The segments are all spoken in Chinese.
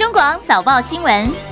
中广早报新闻。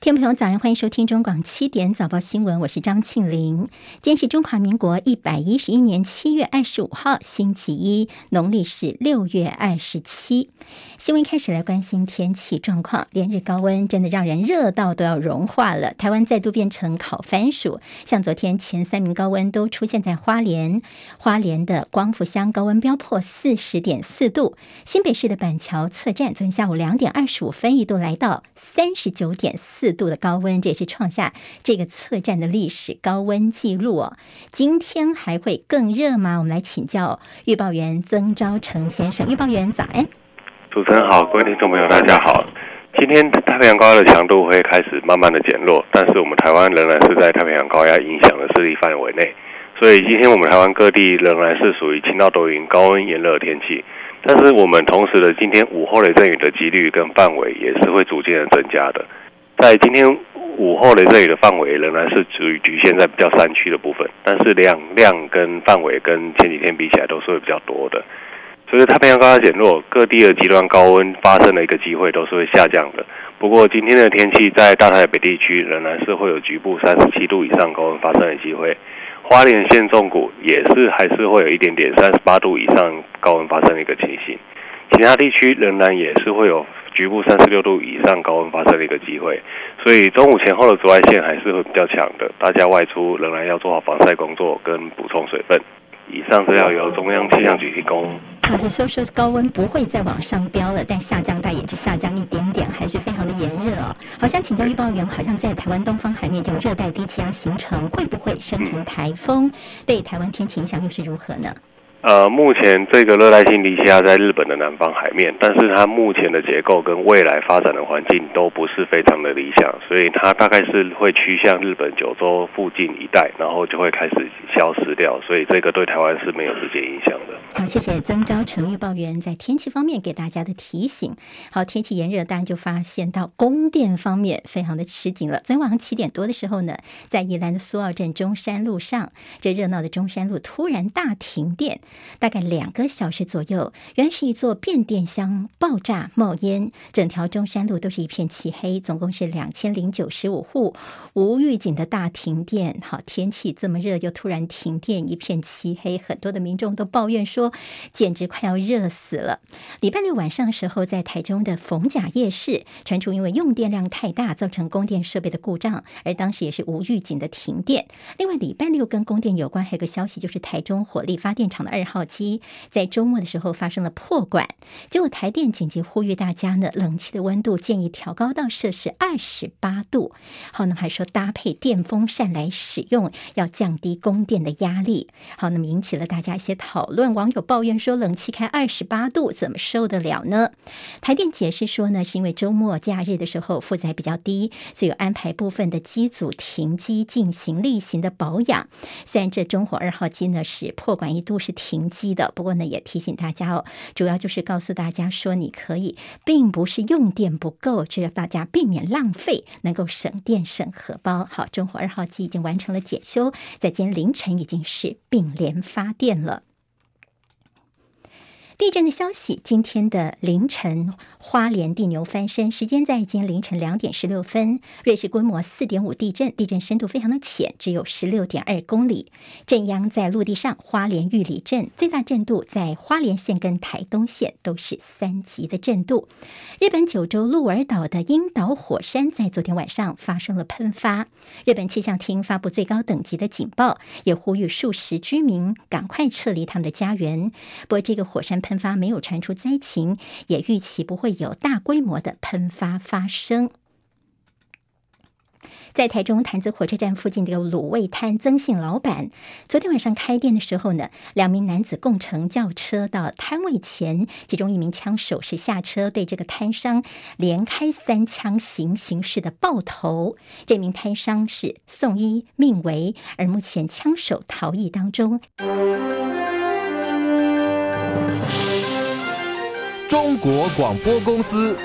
听众朋友，早安欢迎收听中广七点早报新闻，我是张庆玲。今天是中华民国一百一十一年七月二十五号，星期一，农历是六月二十七。新闻开始来关心天气状况，连日高温真的让人热到都要融化了。台湾再度变成烤番薯，像昨天前三名高温都出现在花莲，花莲的光复乡高温飙破四十点四度，新北市的板桥测站昨天下午两点二十五分一度来到三十九点四。度的高温，这也是创下这个测站的历史高温记录哦。今天还会更热吗？我们来请教预报员曾昭成先生。预报员早安，主持人好，各位听众朋友大家好。今天太平洋高压的强度会开始慢慢的减弱，但是我们台湾仍然是在太平洋高压影响的势力范围内，所以今天我们台湾各地仍然是属于晴到多云、高温炎热天气。但是我们同时的今天午后雷阵雨的几率跟范围也是会逐渐的增加的。在今天午后的这里的范围仍然是属于局限在比较山区的部分，但是量量跟范围跟前几天比起来都是会比较多的。所以太平洋高压减弱，各地的极端高温发生的一个机会都是会下降的。不过今天的天气在大台北地区仍然是会有局部三十七度以上高温发生的机会，花莲县中谷也是还是会有一点点三十八度以上高温发生的一个情形，其他地区仍然也是会有。局部三十六度以上高温发生的一个机会，所以中午前后的紫外线还是会比较强的，大家外出仍然要做好防晒工作跟补充水分。以上资料由中央气象局提供。好的，所以说高温不会再往上飙了，但下降带也就下降一点点，还是非常的炎热哦。好像请教预报员，好像在台湾东方海面这种热带低气压形成，会不会生成台风？对台湾天气影响又是如何呢？呃，目前这个热带性低气压在日本的南方海面，但是它目前的结构跟未来发展的环境都不是非常的理想，所以它大概是会趋向日本九州附近一带，然后就会开始消失掉，所以这个对台湾是没有直接影响的。好，谢谢曾昭成预报员在天气方面给大家的提醒。好，天气炎热，当然就发现到供电方面非常的吃紧了。昨天晚上七点多的时候呢，在宜兰的苏澳镇中山路上，这热闹的中山路突然大停电。大概两个小时左右，原来是一座变电箱爆炸冒烟，整条中山路都是一片漆黑，总共是两千零九十五户无预警的大停电。好，天气这么热，又突然停电，一片漆黑，很多的民众都抱怨说，简直快要热死了。礼拜六晚上的时候，在台中的逢甲夜市传出因为用电量太大，造成供电设备的故障，而当时也是无预警的停电。另外，礼拜六跟供电有关，还有个消息，就是台中火力发电厂的二二号机在周末的时候发生了破管，结果台电紧急呼吁大家呢，冷气的温度建议调高到摄氏二十八度。好，那么还说搭配电风扇来使用，要降低供电的压力。好，那么引起了大家一些讨论，网友抱怨说，冷气开二十八度怎么受得了呢？台电解释说呢，是因为周末假日的时候负载比较低，所以安排部分的机组停机进行例行的保养。虽然这中火二号机呢是破管一度是停。停机的，不过呢，也提醒大家哦，主要就是告诉大家说，你可以，并不是用电不够，只要大家避免浪费，能够省电省荷包。好，中火二号机已经完成了检修，在今天凌晨已经是并联发电了。地震的消息，今天的凌晨，花莲地牛翻身，时间在今天凌晨两点十六分，瑞士规模四点五地震，地震深度非常的浅，只有十六点二公里。震央在陆地上，花莲玉里镇，最大震度在花莲县跟台东县都是三级的震度。日本九州鹿儿岛的樱岛火山在昨天晚上发生了喷发，日本气象厅发布最高等级的警报，也呼吁数十居民赶快撤离他们的家园。不过这个火山喷喷发没有传出灾情，也预期不会有大规模的喷发发生。在台中潭子火车站附近的卤味摊曾姓老板，昨天晚上开店的时候呢，两名男子共乘轿车到摊位前，其中一名枪手是下车对这个摊商连开三枪，行刑式的爆头。这名摊商是送医命危，而目前枪手逃逸当中。中国广播公司。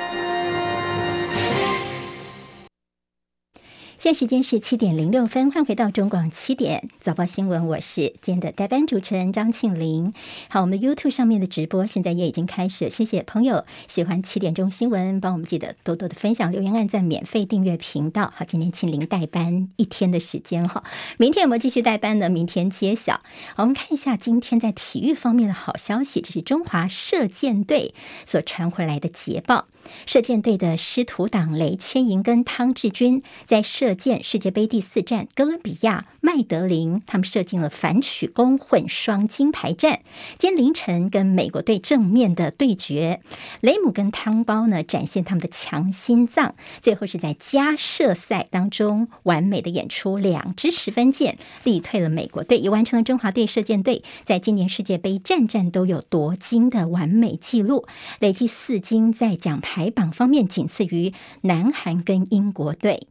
现在时间是七点零六分，欢迎回到中广七点早报新闻，我是今天的代班主持人张庆玲。好，我们 YouTube 上面的直播现在也已经开始，谢谢朋友喜欢七点钟新闻，帮我们记得多多的分享、留言、按赞、免费订阅频道。好，今天庆玲代班一天的时间哈，明天有没有继续代班呢？明天揭晓。好，我们看一下今天在体育方面的好消息，这是中华射箭队所传回来的捷报。射箭队的师徒党雷千莹跟汤志军在射箭世界杯第四站哥伦比亚麦德林，他们射进了反曲弓混双金牌战。今天凌晨跟美国队正面的对决，雷姆跟汤包呢展现他们的强心脏，最后是在加射赛当中完美的演出两支十分箭，力退了美国队，也完成了中华队射箭队在今年世界杯战战都有夺金的完美纪录，累计四金在奖牌。排榜方面仅次于南韩跟英国队。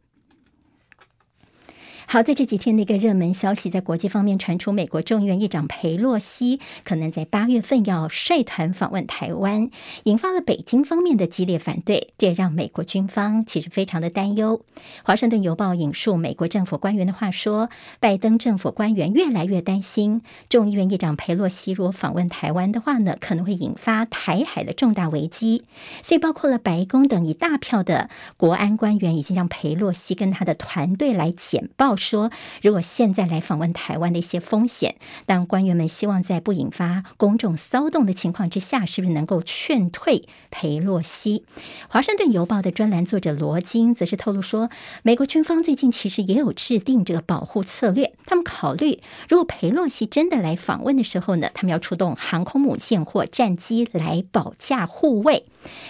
好，在这几天的一个热门消息，在国际方面传出，美国众议院议长佩洛西可能在八月份要率团访问台湾，引发了北京方面的激烈反对，这也让美国军方其实非常的担忧。华盛顿邮报引述美国政府官员的话说，拜登政府官员越来越担心，众议院议长佩洛西如果访问台湾的话呢，可能会引发台海的重大危机。所以，包括了白宫等一大票的国安官员，已经向佩洛西跟他的团队来简报。说，如果现在来访问台湾的一些风险，但官员们希望在不引发公众骚动的情况之下，是不是能够劝退裴洛西？华盛顿邮报的专栏作者罗金则是透露说，美国军方最近其实也有制定这个保护策略，他们考虑如果裴洛西真的来访问的时候呢，他们要出动航空母舰或战机来保驾护卫。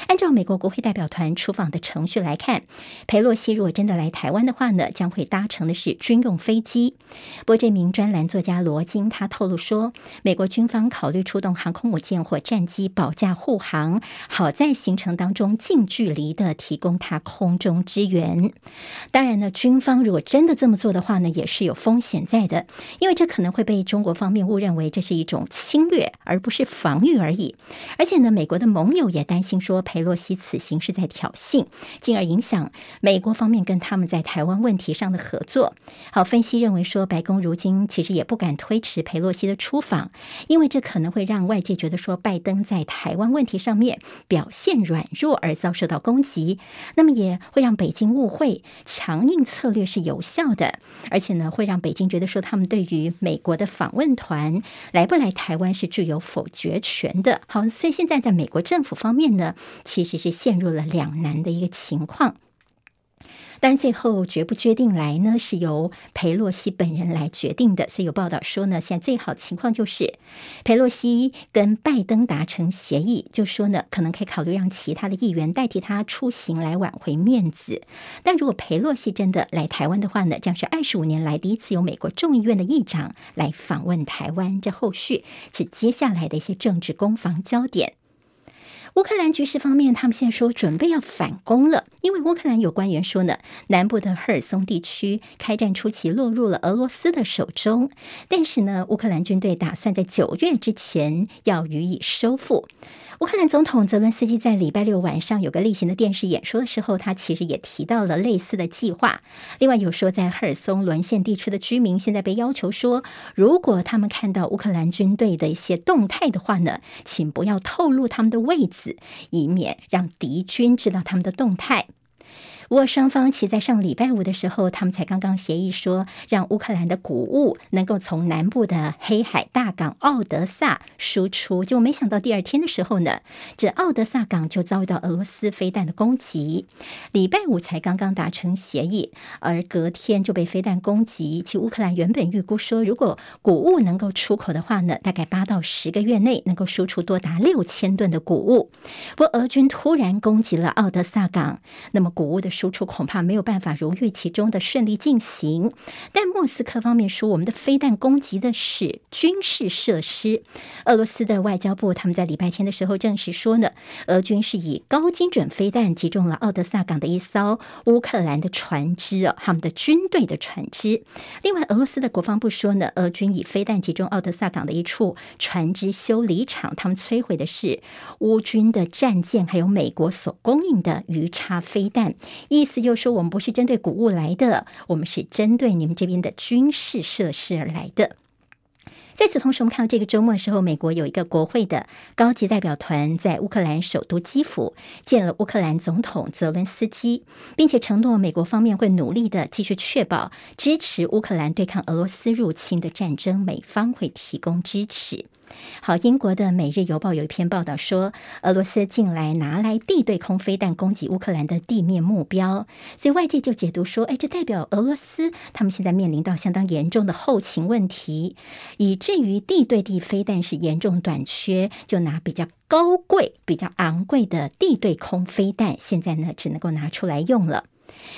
按照美国国会代表团出访的程序来看，佩洛西如果真的来台湾的话呢，将会搭乘的是军用飞机。不过，这名专栏作家罗金他透露说，美国军方考虑出动航空母舰或战机保驾护航，好在行程当中近距离的提供他空中支援。当然呢，军方如果真的这么做的话呢，也是有风险在的，因为这可能会被中国方面误认为这是一种侵略，而不是防御而已。而且呢，美国的盟友也担心说，裴洛西此行是在挑衅，进而影响美国方面跟他们在台湾问题上的合作。好，分析认为说，白宫如今其实也不敢推迟裴洛西的出访，因为这可能会让外界觉得说，拜登在台湾问题上面表现软弱而遭受到攻击，那么也会让北京误会强硬策略是有效的，而且呢，会让北京觉得说，他们对于美国的访问团来不来台湾是具有否决权的。好，所以现在在美国政府方面呢，其实是陷入了两难的一个情况。但最后决不决定来呢，是由裴洛西本人来决定的。所以有报道说呢，现在最好情况就是裴洛西跟拜登达成协议，就说呢，可能可以考虑让其他的议员代替他出行来挽回面子。但如果裴洛西真的来台湾的话呢，将是二十五年来第一次由美国众议院的议长来访问台湾。这后续是接下来的一些政治攻防焦点。乌克兰局势方面，他们现在说准备要反攻了，因为乌克兰有官员说呢，南部的赫尔松地区开战初期落入了俄罗斯的手中，但是呢，乌克兰军队打算在九月之前要予以收复。乌克兰总统泽伦斯基在礼拜六晚上有个例行的电视演说的时候，他其实也提到了类似的计划。另外有说，在赫尔松沦陷地区的居民现在被要求说，如果他们看到乌克兰军队的一些动态的话呢，请不要透露他们的位置，以免让敌军知道他们的动态。不过双方其在上礼拜五的时候，他们才刚刚协议说，让乌克兰的谷物能够从南部的黑海大港奥德萨输出。就没想到第二天的时候呢，这奥德萨港就遭遇到俄罗斯飞弹的攻击。礼拜五才刚刚达成协议，而隔天就被飞弹攻击。其乌克兰原本预估说，如果谷物能够出口的话呢，大概八到十个月内能够输出多达六千吨的谷物。不过俄军突然攻击了奥德萨港，那么谷物的。输出恐怕没有办法如预期中的顺利进行，但莫斯科方面说，我们的飞弹攻击的是军事设施。俄罗斯的外交部他们在礼拜天的时候证实说呢，俄军是以高精准飞弹击中了奥德萨港的一艘乌克兰的船只哦，他们的军队的船只。另外，俄罗斯的国防部说呢，俄军以飞弹击中奥德萨港的一处船只修理厂，他们摧毁的是乌军的战舰，还有美国所供应的鱼叉飞弹。意思就是说我们不是针对谷物来的，我们是针对你们这边的军事设施而来的。在此同时，我们看到这个周末的时候，美国有一个国会的高级代表团在乌克兰首都基辅见了乌克兰总统泽伦斯基，并且承诺美国方面会努力的继续确保支持乌克兰对抗俄罗斯入侵的战争，美方会提供支持。好，英国的《每日邮报》有一篇报道说，俄罗斯近来拿来地对空飞弹攻击乌克兰的地面目标，所以外界就解读说，哎，这代表俄罗斯他们现在面临到相当严重的后勤问题，以至于地对地飞弹是严重短缺，就拿比较高贵、比较昂贵的地对空飞弹，现在呢只能够拿出来用了。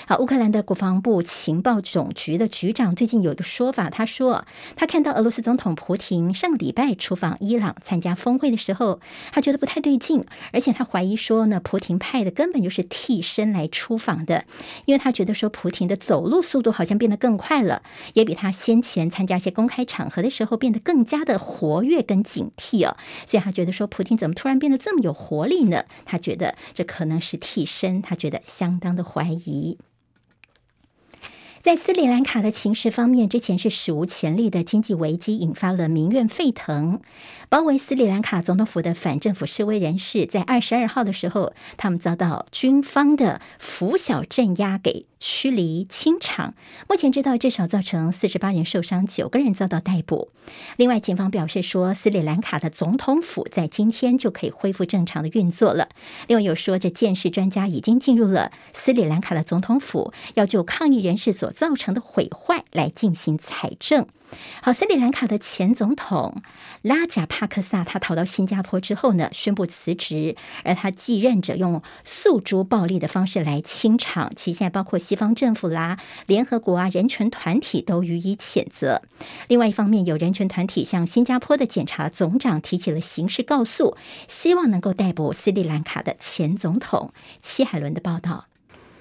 好，乌克兰的国防部情报总局的局长最近有一个说法，他说他看到俄罗斯总统普亭上礼拜出访伊朗参加峰会的时候，他觉得不太对劲，而且他怀疑说呢，普廷派的根本就是替身来出访的，因为他觉得说普廷的走路速度好像变得更快了，也比他先前参加一些公开场合的时候变得更加的活跃跟警惕哦，所以他觉得说普亭怎么突然变得这么有活力呢？他觉得这可能是替身，他觉得相当的怀疑。在斯里兰卡的情势方面，之前是史无前例的经济危机，引发了民怨沸腾。包围斯里兰卡总统府的反政府示威人士，在二十二号的时候，他们遭到军方的拂晓镇压给驱离清场。目前知道至少造成四十八人受伤，九个人遭到逮捕。另外，警方表示说，斯里兰卡的总统府在今天就可以恢复正常的运作了。另外有说，这建事专家已经进入了斯里兰卡的总统府，要就抗议人士所造成的毁坏来进行采证。好，斯里兰卡的前总统拉贾帕克萨，他逃到新加坡之后呢，宣布辞职，而他继任者用诉诸暴力的方式来清场，其现在包括西方政府啦、联合国啊、人权团体都予以谴责。另外一方面，有人权团体向新加坡的检察总长提起了刑事告诉，希望能够逮捕斯里兰卡的前总统。戚海伦的报道。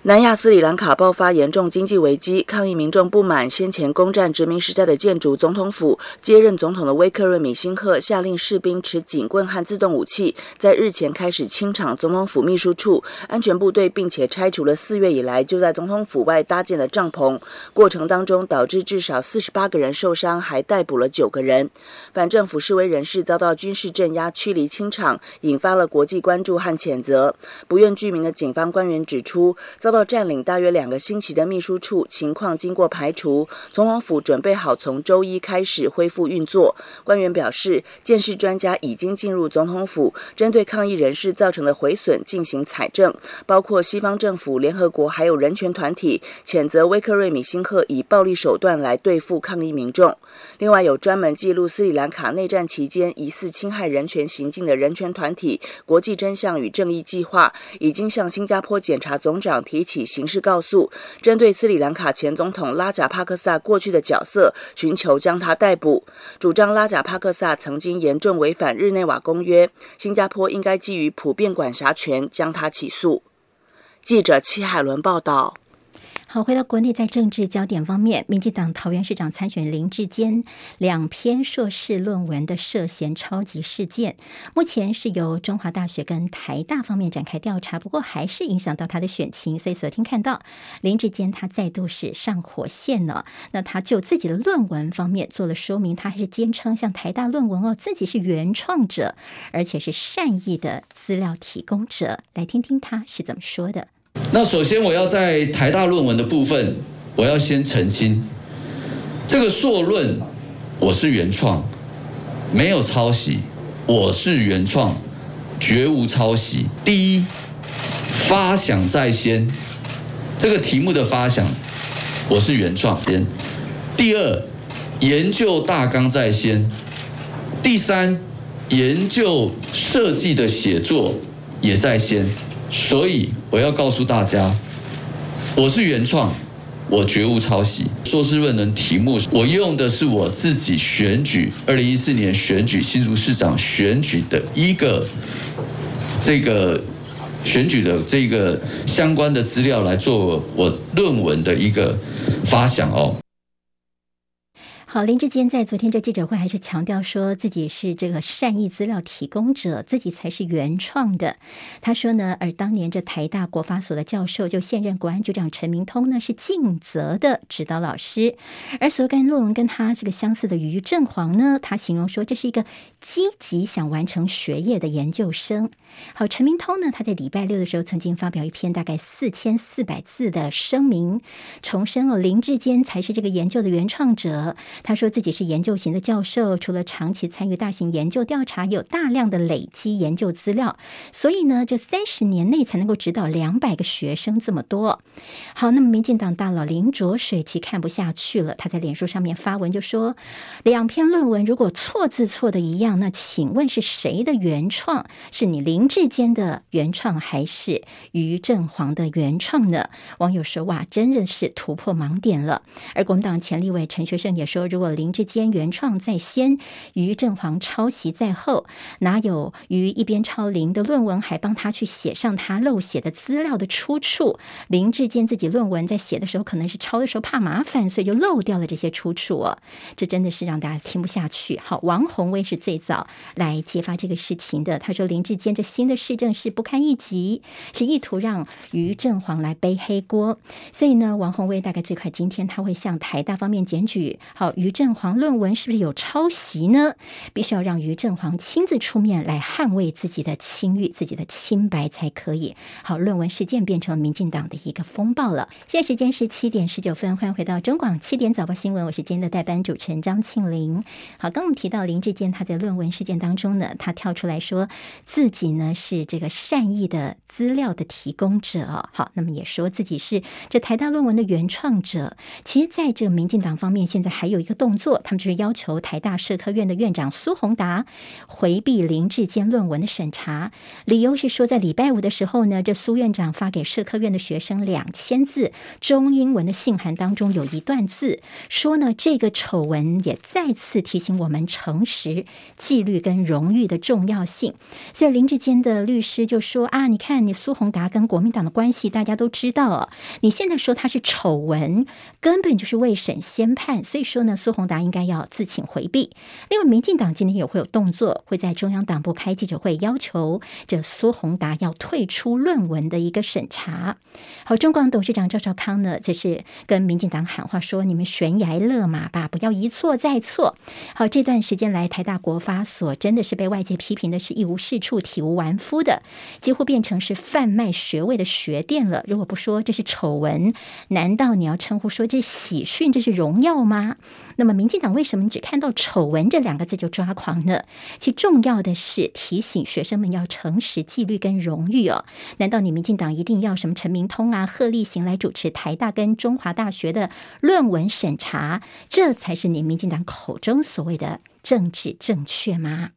南亚斯里兰卡爆发严重经济危机，抗议民众不满先前攻占殖民时代的建筑总统府。接任总统的威克瑞米辛赫下令士兵持警棍和自动武器，在日前开始清场总统府秘书处、安全部队，并且拆除了四月以来就在总统府外搭建的帐篷。过程当中导致至少四十八个人受伤，还逮捕了九个人。反政府示威人士遭到军事镇压、驱离清场，引发了国际关注和谴责。不愿具名的警方官员指出，遭到到占领大约两个星期的秘书处情况经过排除，总统府准备好从周一开始恢复运作。官员表示，鉴识专家已经进入总统府，针对抗议人士造成的毁损进行采证，包括西方政府、联合国还有人权团体谴责威克瑞米辛赫以暴力手段来对付抗议民众。另外，有专门记录斯里兰卡内战期间疑似侵害人权行径的人权团体国际真相与正义计划，已经向新加坡检察总长提起刑事告诉，针对斯里兰卡前总统拉贾帕克萨过去的角色，寻求将他逮捕。主张拉贾帕克萨曾经严重违反日内瓦公约，新加坡应该基于普遍管辖权将他起诉。记者戚海伦报道。好，回到国内，在政治焦点方面，民进党桃园市长参选林志坚两篇硕士论文的涉嫌抄袭事件，目前是由中华大学跟台大方面展开调查，不过还是影响到他的选情，所以昨天看到林志坚他再度是上火线了。那他就自己的论文方面做了说明，他还是坚称像台大论文哦，自己是原创者，而且是善意的资料提供者。来听听他是怎么说的。那首先，我要在台大论文的部分，我要先澄清，这个硕论我是原创，没有抄袭，我是原创，绝无抄袭。第一，发想在先，这个题目的发想我是原创先。第二，研究大纲在先。第三，研究设计的写作也在先。所以我要告诉大家，我是原创，我绝无抄袭。硕士论文题目，我用的是我自己选举二零一四年选举新竹市长选举的一个这个选举的这个相关的资料来做我论文的一个发想哦。好，林志坚在昨天这记者会还是强调说自己是这个善意资料提供者，自己才是原创的。他说呢，而当年这台大国法所的教授，就现任国安局长陈明通呢，是尽责的指导老师。而所有跟论文跟他这个相似的于振煌呢，他形容说这是一个积极想完成学业的研究生。好，陈明通呢，他在礼拜六的时候曾经发表一篇大概四千四百字的声明，重申哦，林志坚才是这个研究的原创者。他说自己是研究型的教授，除了长期参与大型研究调查，有大量的累积研究资料，所以呢，这三十年内才能够指导两百个学生这么多。好，那么民进党大佬林卓水其看不下去了，他在脸书上面发文就说：两篇论文如果错字错的一样，那请问是谁的原创？是你林志坚的原创，还是于振煌的原创呢？网友说：哇，真的是突破盲点了。而国民党前立委陈学圣也说。如果林志坚原创在先，于振煌抄袭在后，哪有于一边抄林的论文，还帮他去写上他漏写的资料的出处？林志坚自己论文在写的时候，可能是抄的时候怕麻烦，所以就漏掉了这些出处哦。这真的是让大家听不下去。好，王宏威是最早来揭发这个事情的。他说林志坚这新的市政是不堪一击，是意图让于正煌来背黑锅。所以呢，王宏威大概最快今天他会向台大方面检举。好。于正煌论文是不是有抄袭呢？必须要让于正煌亲自出面来捍卫自己的清誉、自己的清白才可以。好，论文事件变成民进党的一个风暴了。现在时间是七点十九分，欢迎回到中广七点早报新闻，我是今天的代班主持人张庆玲。好，刚我们提到林志坚，他在论文事件当中呢，他跳出来说自己呢是这个善意的资料的提供者。好，那么也说自己是这台大论文的原创者。其实，在这个民进党方面，现在还有一个动作，他们就是要求台大社科院的院长苏宏达回避林志坚论文的审查，理由是说，在礼拜五的时候呢，这苏院长发给社科院的学生两千字中英文的信函当中，有一段字说呢，这个丑闻也再次提醒我们诚实、纪律跟荣誉的重要性。所以林志坚的律师就说啊，你看你苏宏达跟国民党的关系，大家都知道哦，你现在说他是丑闻，根本就是未审先判，所以说呢。苏宏达应该要自请回避。另外，民进党今天也会有动作，会在中央党部开记者会，要求这苏宏达要退出论文的一个审查。好，中广董事长赵少康呢，则是跟民进党喊话说：“你们悬崖勒马吧，不要一错再错。”好，这段时间来，台大国发所真的是被外界批评的是一无是处、体无完肤的，几乎变成是贩卖学位的学店了。如果不说这是丑闻，难道你要称呼说这喜讯、这是荣耀吗？那么，民进党为什么只看到“丑闻”这两个字就抓狂呢？其重要的是提醒学生们要诚实、纪律跟荣誉哦。难道你民进党一定要什么陈明通啊、贺立行来主持台大跟中华大学的论文审查？这才是你民进党口中所谓的政治正确吗？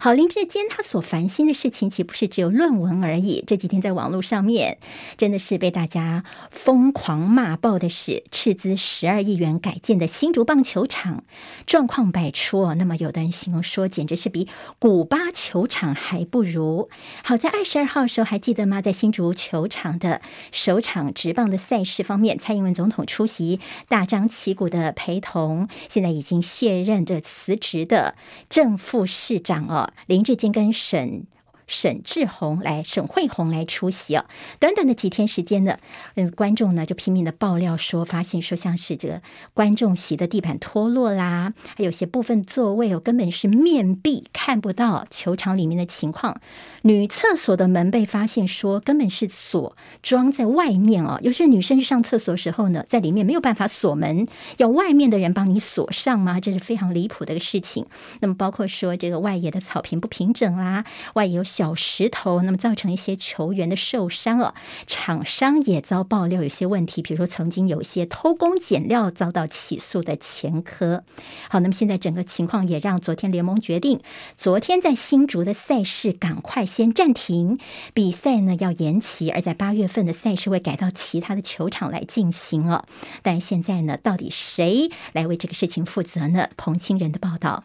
好，林志坚他所烦心的事情，岂不是只有论文而已？这几天在网络上面，真的是被大家疯狂骂爆的是斥资十二亿元改建的新竹棒球场，状况百出哦。那么有的人形容说，简直是比古巴球场还不如。好在二十二号的时候，还记得吗？在新竹球场的首场职棒的赛事方面，蔡英文总统出席，大张旗鼓的陪同，现在已经卸任的辞职的正副市长哦。林志坚跟沈。沈志宏来，沈慧红来出席啊。短短的几天时间呢，嗯，观众呢就拼命的爆料说，发现说像是这个观众席的地板脱落啦，还有些部分座位哦，根本是面壁看不到球场里面的情况。女厕所的门被发现说根本是锁装在外面哦。有些女生去上厕所时候呢，在里面没有办法锁门，要外面的人帮你锁上吗？这是非常离谱的一个事情。那么包括说这个外野的草坪不平整啦，外野有。小石头，那么造成一些球员的受伤哦。厂商也遭爆料有些问题，比如说曾经有一些偷工减料遭到起诉的前科。好，那么现在整个情况也让昨天联盟决定，昨天在新竹的赛事赶快先暂停比赛呢，要延期，而在八月份的赛事会改到其他的球场来进行哦。但现在呢，到底谁来为这个事情负责呢？彭清仁的报道。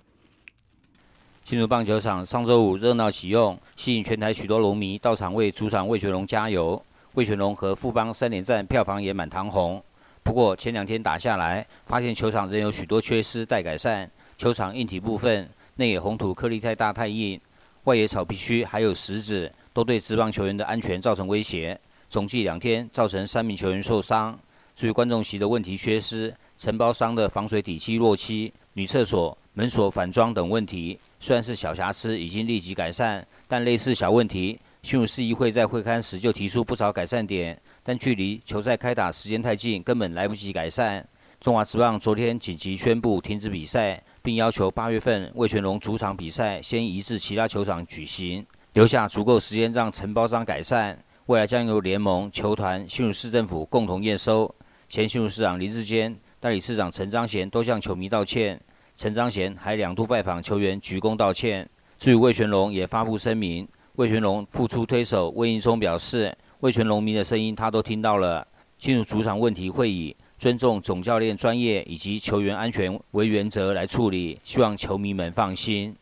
新竹棒球场上周五热闹启用，吸引全台许多龙迷到场为主场魏全龙加油。魏全龙和富邦三连战票房也满堂红。不过前两天打下来，发现球场仍有许多缺失待改善。球场硬体部分，内野红土颗粒太大太硬，外野草皮区还有石子，都对职棒球员的安全造成威胁。总计两天造成三名球员受伤。至于观众席的问题缺失，承包商的防水底漆落漆，女厕所门锁反装等问题，虽然是小瑕疵，已经立即改善，但类似小问题，新竹市议会在会勘时就提出不少改善点，但距离球赛开打时间太近，根本来不及改善。中华职棒昨天紧急宣布停止比赛，并要求八月份魏全龙主场比赛先移至其他球场举行，留下足够时间让承包商改善。未来将由联盟、球团、新竹市政府共同验收。前新竹市长林志坚、代理市长陈彰贤都向球迷道歉，陈彰贤还两度拜访球员鞠躬道歉。至于魏全龙也发布声明，魏全龙复出推手魏应松表示，魏全龙迷的声音他都听到了，进入主场问题会以尊重总教练专业以及球员安全为原则来处理，希望球迷们放心。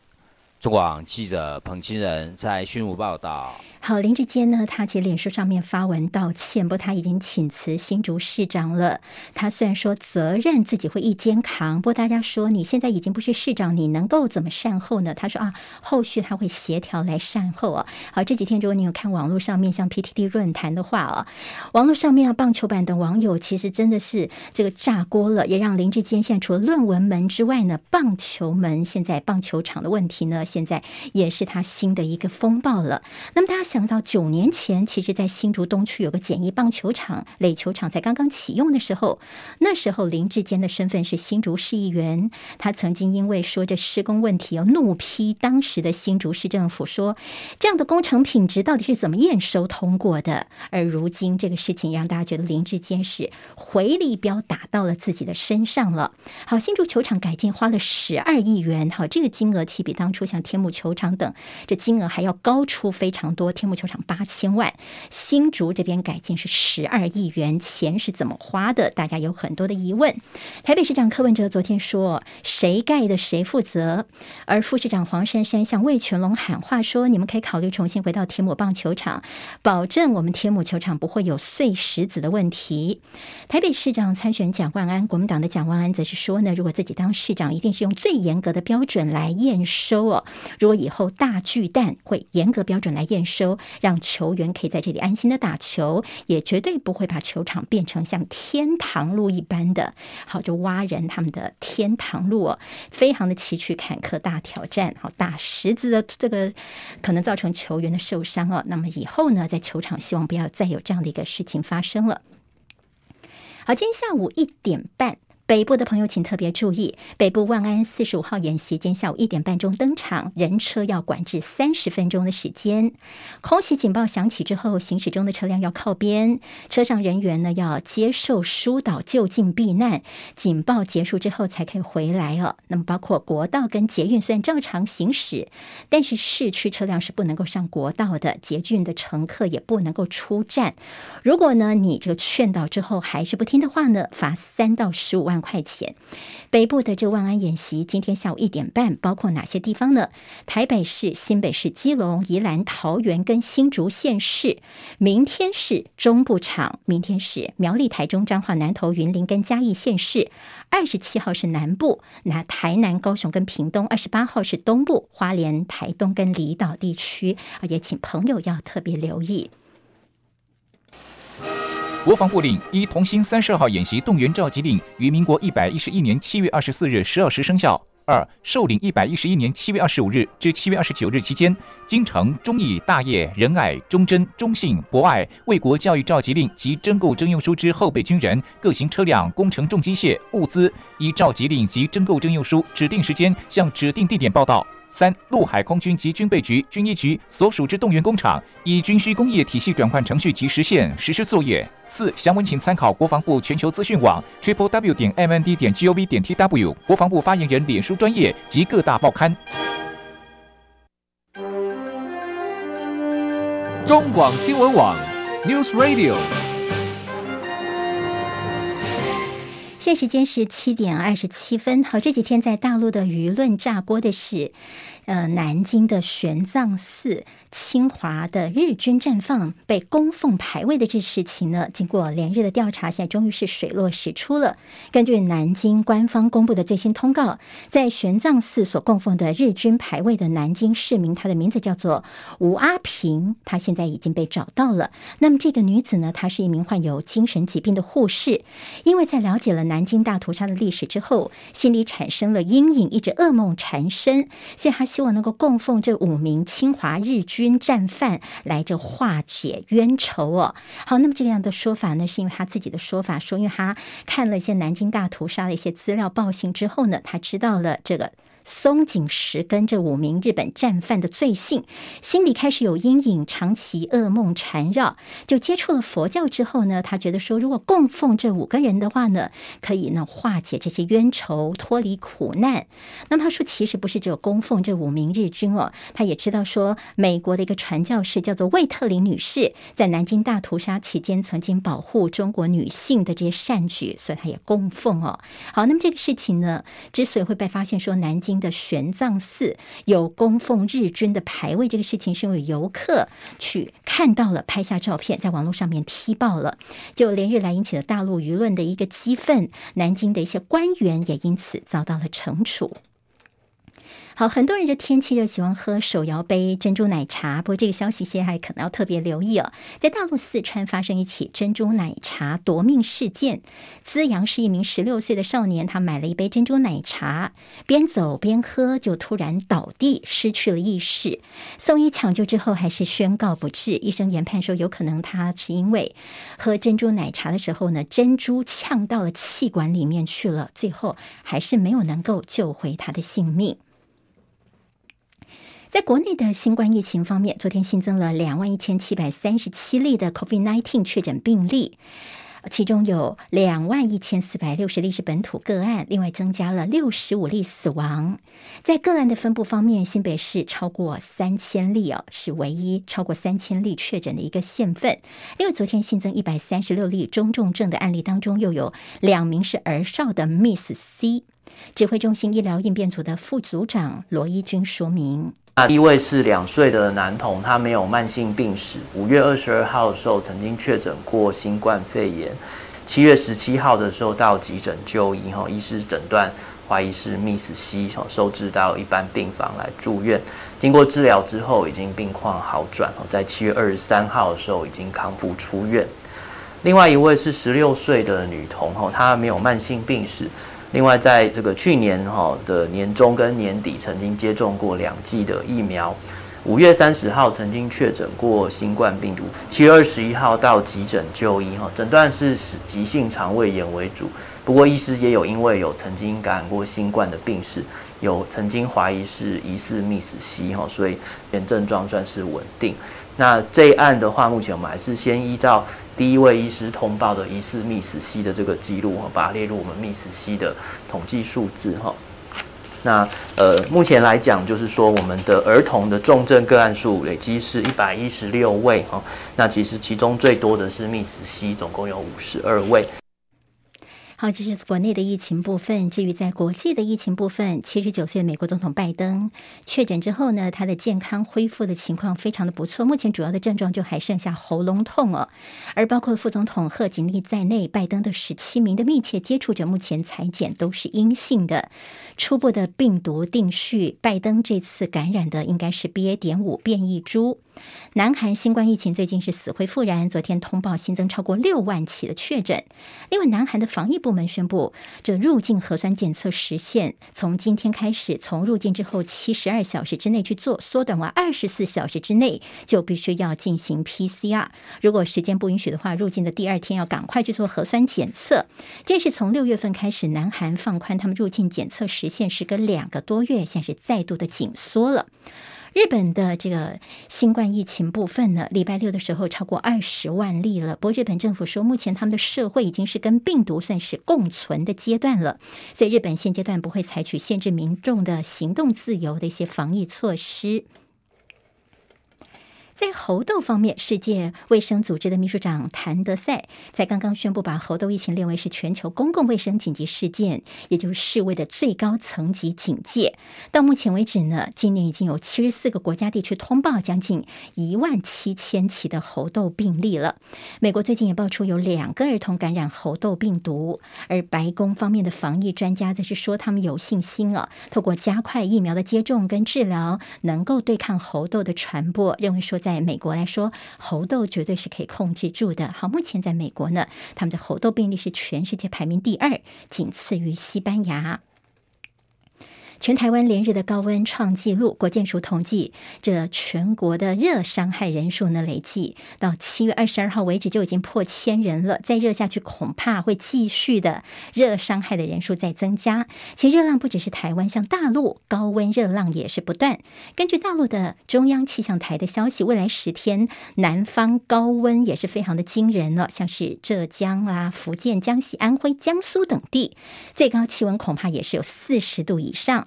中广记者彭清仁在新竹报道。好，林志坚呢，他在脸书上面发文道歉，不过他已经请辞新竹市长了。他虽然说责任自己会一肩扛，不过大家说你现在已经不是市长，你能够怎么善后呢？他说啊，后续他会协调来善后啊。好，这几天如果你有看网络上面像 PTT 论坛的话啊，网络上面啊棒球版的网友其实真的是这个炸锅了，也让林志坚现在除了论文门之外呢，棒球门现在棒球场的问题呢，现在也是他新的一个风暴了。那么大家。想到九年前，其实，在新竹东区有个简易棒球场、垒球场才刚刚启用的时候，那时候林志坚的身份是新竹市议员，他曾经因为说这施工问题要怒批当时的新竹市政府，说这样的工程品质到底是怎么验收通过的？而如今这个事情让大家觉得林志坚是回力镖打到了自己的身上了。好，新竹球场改建花了十二亿元，好，这个金额其比当初像天母球场等这金额还要高出非常多。天母球场八千万，新竹这边改建是十二亿元，钱是怎么花的？大家有很多的疑问。台北市长柯文哲昨天说：“谁盖的谁负责。”而副市长黄珊珊向魏全龙喊话说：“你们可以考虑重新回到天母棒球场，保证我们天母球场不会有碎石子的问题。”台北市长参选蒋万安，国民党的蒋万安则是说呢：“如果自己当市长，一定是用最严格的标准来验收哦。如果以后大巨蛋会严格标准来验收。”让球员可以在这里安心的打球，也绝对不会把球场变成像天堂路一般的，好，就挖人他们的天堂路哦，非常的崎岖坎坷大挑战，好，大石子的这个可能造成球员的受伤哦。那么以后呢，在球场希望不要再有这样的一个事情发生了。好，今天下午一点半。北部的朋友请特别注意，北部万安四十五号演习今天下午一点半钟登场，人车要管制三十分钟的时间。空袭警报响起之后，行驶中的车辆要靠边，车上人员呢要接受疏导就近避难，警报结束之后才可以回来哦。那么包括国道跟捷运虽然照常行驶，但是市区车辆是不能够上国道的，捷运的乘客也不能够出站。如果呢你这个劝导之后还是不听的话呢，罚三到十五万万块钱，北部的这万安演习今天下午一点半，包括哪些地方呢？台北市、新北市、基隆、宜兰、桃园跟新竹县市。明天是中部场，明天是苗栗、台中、彰化、南投、云林跟嘉义县市。二十七号是南部，那台南、高雄跟屏东。二十八号是东部，花莲、台东跟离岛地区。也请朋友要特别留意。国防部令一同心三十二号演习动员召集令于民国一百一十一年七月二十四日十二时生效。二受领一百一十一年七月二十五日至七月二十九日期间，京城、忠义、大业、仁爱、忠贞、忠信、博爱为国教育召集令及征购征用书之后备军人、各型车辆、工程重机械物资，依召集令及征购征用书指定时间向指定地点报到。三陆海空军及军备局、军医局所属之动员工厂，以军需工业体系转换程序及实现实施作业。四详文请参考国防部全球资讯网 triple w 点 mnd 点 gov 点 tw，国防部发言人脸书专业及各大报刊。中广新闻网 News Radio。现时间是七点二十七分。好，这几天在大陆的舆论炸锅的是，呃，南京的玄奘寺。清华的日军战犯被供奉牌位的这事情呢，经过连日的调查，现在终于是水落石出了。根据南京官方公布的最新通告，在玄奘寺所供奉的日军牌位的南京市民，他的名字叫做吴阿平，他现在已经被找到了。那么这个女子呢，她是一名患有精神疾病的护士，因为在了解了南京大屠杀的历史之后，心里产生了阴影，一直噩梦缠身，所以她希望能够供奉这五名侵华日军。战犯来这化解冤仇哦。好，那么这样的说法呢，是因为他自己的说法，说因为他看了一些南京大屠杀的一些资料报信之后呢，他知道了这个。松井石根这五名日本战犯的罪行，心里开始有阴影，长期噩梦缠绕。就接触了佛教之后呢，他觉得说，如果供奉这五个人的话呢，可以呢化解这些冤仇，脱离苦难。那么他说，其实不是只有供奉这五名日军哦，他也知道说，美国的一个传教士叫做魏特林女士，在南京大屠杀期间曾经保护中国女性的这些善举，所以他也供奉哦。好，那么这个事情呢，之所以会被发现说南京。的玄奘寺有供奉日军的牌位，这个事情是因为游客去看到了，拍下照片，在网络上面踢爆了，就连日来引起了大陆舆论的一个激愤，南京的一些官员也因此遭到了惩处。好，很多人这天气热，喜欢喝手摇杯珍珠奶茶。不过这个消息现在还可能要特别留意哦。在大陆四川发生一起珍珠奶茶夺命事件。资阳是一名十六岁的少年，他买了一杯珍珠奶茶，边走边喝，就突然倒地，失去了意识。送医抢救之后，还是宣告不治。医生研判说，有可能他是因为喝珍珠奶茶的时候呢，珍珠呛到了气管里面去了，最后还是没有能够救回他的性命。在国内的新冠疫情方面，昨天新增了两万一千七百三十七例的 COVID-19 确诊病例，其中有两万一千四百六十例是本土个案，另外增加了六十五例死亡。在个案的分布方面，新北市超过三千例哦，是唯一超过三千例确诊的一个县份。因为，昨天新增一百三十六例中重症的案例当中，又有两名是儿少的 Miss C。指挥中心医疗应变组的副组长罗一军说明。那一位是两岁的男童，他没有慢性病史。五月二十二号的时候曾经确诊过新冠肺炎，七月十七号的时候到急诊就医，哈，医师诊断怀疑是 Miss C，收治到一般病房来住院，经过治疗之后已经病况好转，在七月二十三号的时候已经康复出院。另外一位是十六岁的女童，哈，她没有慢性病史。另外，在这个去年哈的年中跟年底，曾经接种过两剂的疫苗。五月三十号曾经确诊过新冠病毒。七月二十一号到急诊就医哈，诊断是急性肠胃炎为主。不过，医师也有因为有曾经感染过新冠的病史，有曾经怀疑是疑似 Miss C 哈，所以原症状算是稳定。那这一案的话，目前我们还是先依照。第一位医师通报的疑似密斯西的这个记录哈，把它列入我们密斯西的统计数字哈。那呃，目前来讲，就是说我们的儿童的重症个案数累积是一百一十六位哈。那其实其中最多的是密斯西总共有五十二位。好，这是国内的疫情部分。至于在国际的疫情部分，七十九岁的美国总统拜登确诊之后呢，他的健康恢复的情况非常的不错。目前主要的症状就还剩下喉咙痛哦，而包括副总统贺锦丽在内，拜登的十七名的密切接触者目前采检都是阴性的。初步的病毒定序，拜登这次感染的应该是 BA. 点五变异株。南韩新冠疫情最近是死灰复燃，昨天通报新增超过六万起的确诊。另外，南韩的防疫部门宣布，这入境核酸检测时限从今天开始，从入境之后七十二小时之内去做，缩短为二十四小时之内就必须要进行 PCR。如果时间不允许的话，入境的第二天要赶快去做核酸检测。这是从六月份开始，南韩放宽他们入境检测时限时隔两个多月，现在是再度的紧缩了。日本的这个新冠疫情部分呢，礼拜六的时候超过二十万例了。不过日本政府说，目前他们的社会已经是跟病毒算是共存的阶段了，所以日本现阶段不会采取限制民众的行动自由的一些防疫措施。在猴痘方面，世界卫生组织的秘书长谭德赛在刚刚宣布把猴痘疫情列为是全球公共卫生紧急事件，也就是世卫的最高层级警戒。到目前为止呢，今年已经有七十四个国家地区通报将近一万七千起的猴痘病例了。美国最近也爆出有两个儿童感染猴痘病毒，而白宫方面的防疫专家则是说，他们有信心啊，透过加快疫苗的接种跟治疗，能够对抗猴痘的传播。认为说，在在美国来说，猴痘绝对是可以控制住的。好，目前在美国呢，他们的猴痘病例是全世界排名第二，仅次于西班牙。全台湾连日的高温创纪录，国建署统计，这全国的热伤害人数呢，累计到七月二十二号为止就已经破千人了。再热下去，恐怕会继续的热伤害的人数在增加。其实热浪不只是台湾，像大陆高温热浪也是不断。根据大陆的中央气象台的消息，未来十天南方高温也是非常的惊人了，像是浙江啊、福建、江西、安徽、江苏等地，最高气温恐怕也是有四十度以上。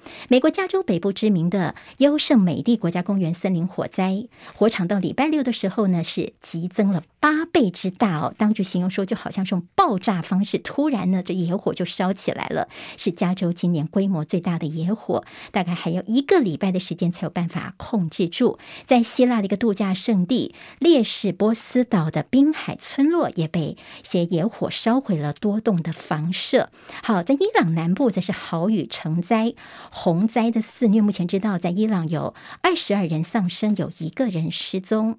美国加州北部知名的优胜美地国家公园森林火灾，火场到礼拜六的时候呢，是急增了八倍之大哦。当局形容说，就好像是用爆炸方式，突然呢，这野火就烧起来了，是加州今年规模最大的野火，大概还要一个礼拜的时间才有办法控制住。在希腊的一个度假胜地列士波斯岛的滨海村落，也被一些野火烧毁了多栋的房舍。好，在伊朗南部则是豪雨成灾。洪灾的肆虐，目前知道在伊朗有二十二人丧生，有一个人失踪。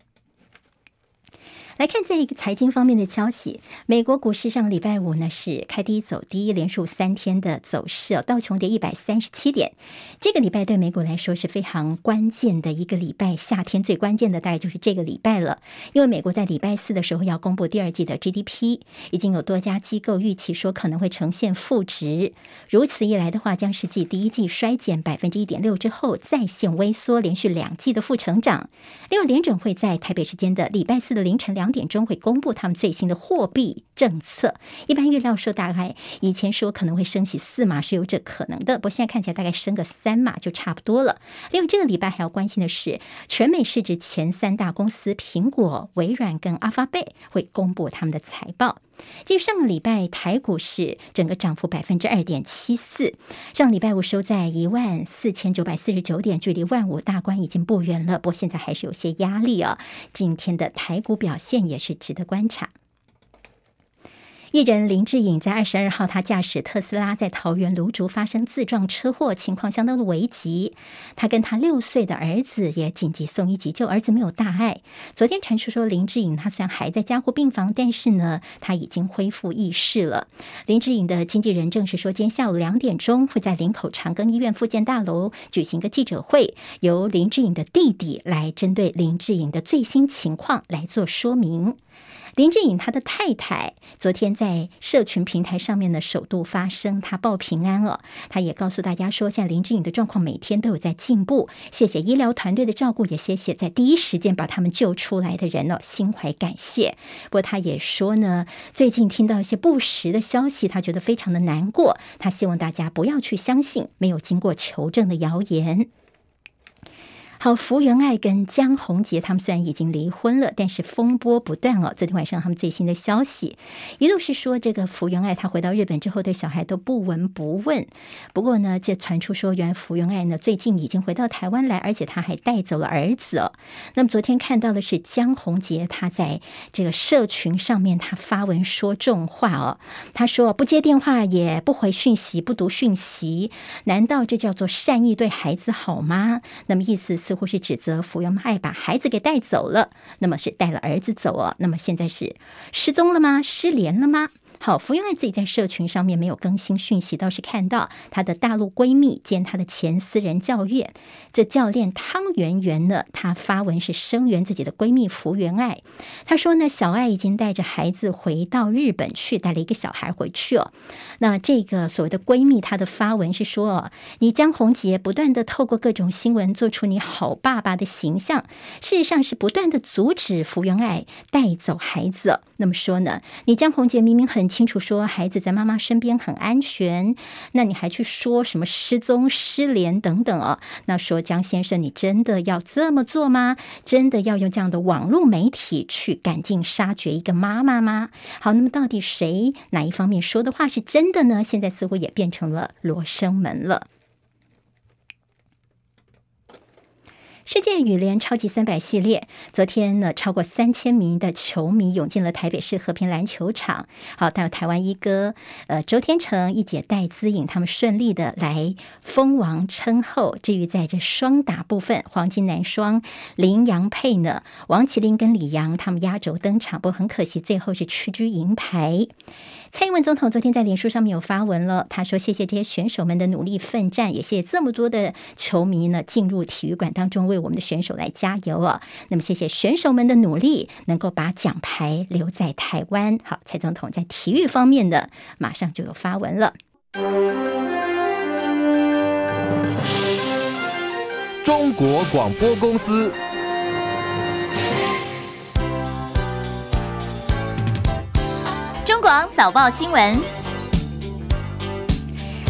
来看这一个财经方面的消息，美国股市上礼拜五呢是开低走低，连续三天的走势，道琼跌一百三十七点。这个礼拜对美股来说是非常关键的一个礼拜，夏天最关键的大概就是这个礼拜了，因为美国在礼拜四的时候要公布第二季的 GDP，已经有多家机构预期说可能会呈现负值，如此一来的话，将是继第一季衰减百分之一点六之后再现微缩，连续两季的负成长。另外，联准会在台北时间的礼拜四的凌晨两。两点钟会公布他们最新的货币政策，一般预料说大概以前说可能会升起四码是有这可能的，不过现在看起来大概升个三码就差不多了。另外这个礼拜还要关心的是，全美市值前三大公司苹果、微软跟阿发贝会公布他们的财报。这上个礼拜台股市整个涨幅百分之二点七四，上礼拜五收在一万四千九百四十九点，距离万五大关已经不远了。不过现在还是有些压力啊。今天的台股表现也是值得观察。艺人林志颖在二十二号，他驾驶特斯拉在桃园芦竹发生自撞车祸，情况相当的危急。他跟他六岁的儿子也紧急送医急救，儿子没有大碍。昨天传出说林志颖他虽然还在加护病房，但是呢他已经恢复意识了。林志颖的经纪人证实说，今天下午两点钟会在林口长庚医院复健大楼举行个记者会，由林志颖的弟弟来针对林志颖的最新情况来做说明。林志颖他的太太昨天在社群平台上面呢，首度发声，他报平安了。他也告诉大家说，现在林志颖的状况每天都有在进步，谢谢医疗团队的照顾，也谢谢在第一时间把他们救出来的人了，心怀感谢。不过他也说呢，最近听到一些不实的消息，他觉得非常的难过。他希望大家不要去相信没有经过求证的谣言。好，福原爱跟江宏杰他们虽然已经离婚了，但是风波不断哦。昨天晚上他们最新的消息，一度是说这个福原爱她回到日本之后对小孩都不闻不问。不过呢，这传出说原来福原爱呢最近已经回到台湾来，而且他还带走了儿子哦。那么昨天看到的是江宏杰他在这个社群上面他发文说重话哦，他说不接电话也不回讯息不读讯息，难道这叫做善意对孩子好吗？那么意思是。似乎是指责福原爱把孩子给带走了，那么是带了儿子走哦，那么现在是失踪了吗？失联了吗？好，福原爱自己在社群上面没有更新讯息，倒是看到她的大陆闺蜜兼她的前私人教练，这教练汤圆圆呢，她发文是声援自己的闺蜜福原爱。她说呢，小爱已经带着孩子回到日本去，带了一个小孩回去哦。那这个所谓的闺蜜，她的发文是说哦，你江宏杰不断的透过各种新闻做出你好爸爸的形象，事实上是不断的阻止福原爱带走孩子。那么说呢，你江宏杰明明很。清楚说孩子在妈妈身边很安全，那你还去说什么失踪、失联等等哦？那说江先生，你真的要这么做吗？真的要用这样的网络媒体去赶尽杀绝一个妈妈吗？好，那么到底谁哪一方面说的话是真的呢？现在似乎也变成了罗生门了。世界羽联超级三百系列，昨天呢，超过三千名的球迷涌进了台北市和平篮球场。好，还有台湾一哥，呃，周天成、一姐戴资颖，他们顺利的来封王称后。至于在这双打部分，黄金男双林洋配呢，王齐麟跟李阳他们压轴登场，不过很可惜，最后是屈居银牌。蔡英文总统昨天在脸书上面有发文了，他说：“谢谢这些选手们的努力奋战，也谢谢这么多的球迷呢进入体育馆当中为我们的选手来加油啊！那么谢谢选手们的努力，能够把奖牌留在台湾。”好，蔡总统在体育方面的马上就有发文了。中国广播公司。广早报新闻，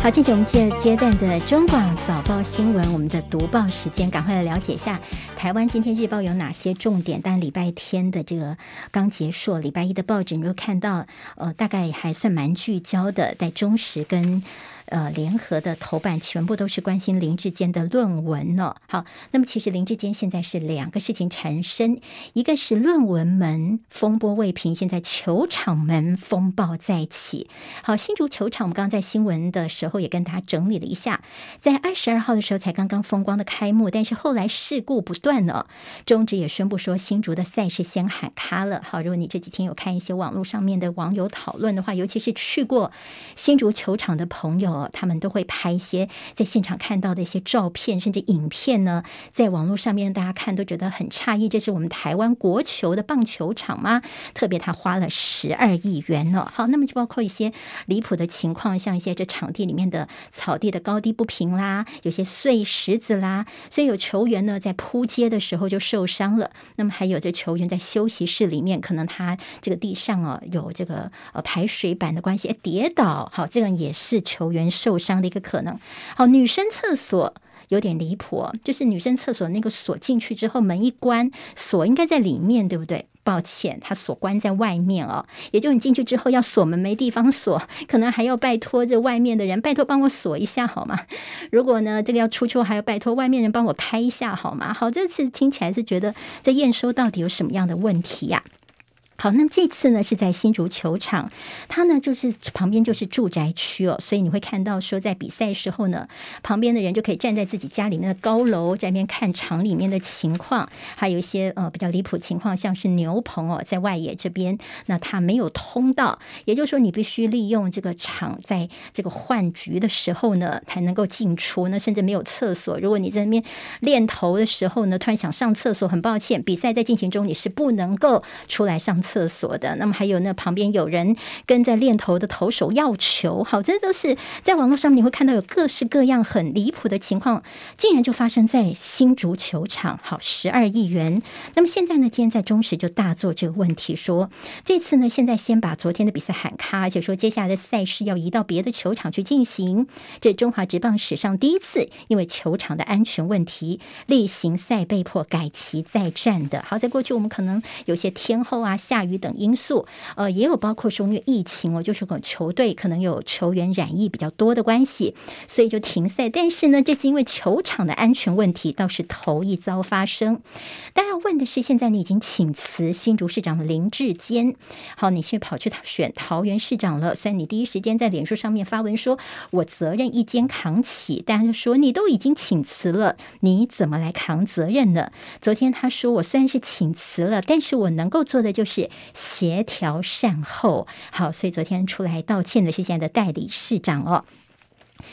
好，进行我们接阶段的中广早报新闻，我们的读报时间，赶快来了解一下台湾今天日报有哪些重点。但礼拜天的这个刚结束，礼拜一的报纸，你会看到，呃，大概还算蛮聚焦的，在中时跟。呃，联合的头版全部都是关心林志坚的论文呢。好，那么其实林志坚现在是两个事情缠身，一个是论文门风波未平，现在球场门风暴再起。好，新竹球场，我们刚刚在新闻的时候也跟大家整理了一下，在二十二号的时候才刚刚风光的开幕，但是后来事故不断呢。中职也宣布说，新竹的赛事先喊卡了。好，如果你这几天有看一些网络上面的网友讨论的话，尤其是去过新竹球场的朋友。他们都会拍一些在现场看到的一些照片，甚至影片呢，在网络上面让大家看都觉得很诧异。这是我们台湾国球的棒球场吗？特别他花了十二亿元呢。好，那么就包括一些离谱的情况，像一些这场地里面的草地的高低不平啦，有些碎石子啦，所以有球员呢在扑接的时候就受伤了。那么还有这球员在休息室里面，可能他这个地上啊有这个呃排水板的关系，跌倒。好，这个也是球员。受伤的一个可能。好，女生厕所有点离谱，就是女生厕所那个锁进去之后，门一关，锁应该在里面，对不对？抱歉，它锁关在外面哦。也就你进去之后要锁门没地方锁，可能还要拜托这外面的人，拜托帮我锁一下好吗？如果呢这个要出去，还要拜托外面人帮我开一下好吗？好，这次听起来是觉得这验收到底有什么样的问题呀？好，那么这次呢是在新竹球场，它呢就是旁边就是住宅区哦，所以你会看到说在比赛时候呢，旁边的人就可以站在自己家里面的高楼在那边看场里面的情况，还有一些呃比较离谱情况，像是牛棚哦，在外野这边，那它没有通道，也就是说你必须利用这个场在这个换局的时候呢才能够进出，那甚至没有厕所，如果你在那边练投的时候呢，突然想上厕所，很抱歉，比赛在进行中你是不能够出来上厕。厕所的，那么还有那旁边有人跟在练头的投手要球，好，这都是在网络上面你会看到有各式各样很离谱的情况，竟然就发生在新竹球场。好，十二亿元。那么现在呢，今天在中时就大做这个问题，说这次呢，现在先把昨天的比赛喊卡，而且说接下来的赛事要移到别的球场去进行。这中华职棒史上第一次因为球场的安全问题，例行赛被迫改期再战的。好，在过去我们可能有些天后啊下，雨等因素，呃，也有包括说因为疫情哦，就是个球队可能有球员染疫比较多的关系，所以就停赛。但是呢，这次因为球场的安全问题，倒是头一遭发生。大家要问的是，现在你已经请辞新竹市长林智坚，好，你现跑去选桃园市长了。虽然你第一时间在脸书上面发文说，我责任一肩扛起，但是说你都已经请辞了，你怎么来扛责任呢？昨天他说，我虽然是请辞了，但是我能够做的就是。协调善后，好，所以昨天出来道歉的是现在的代理市长哦。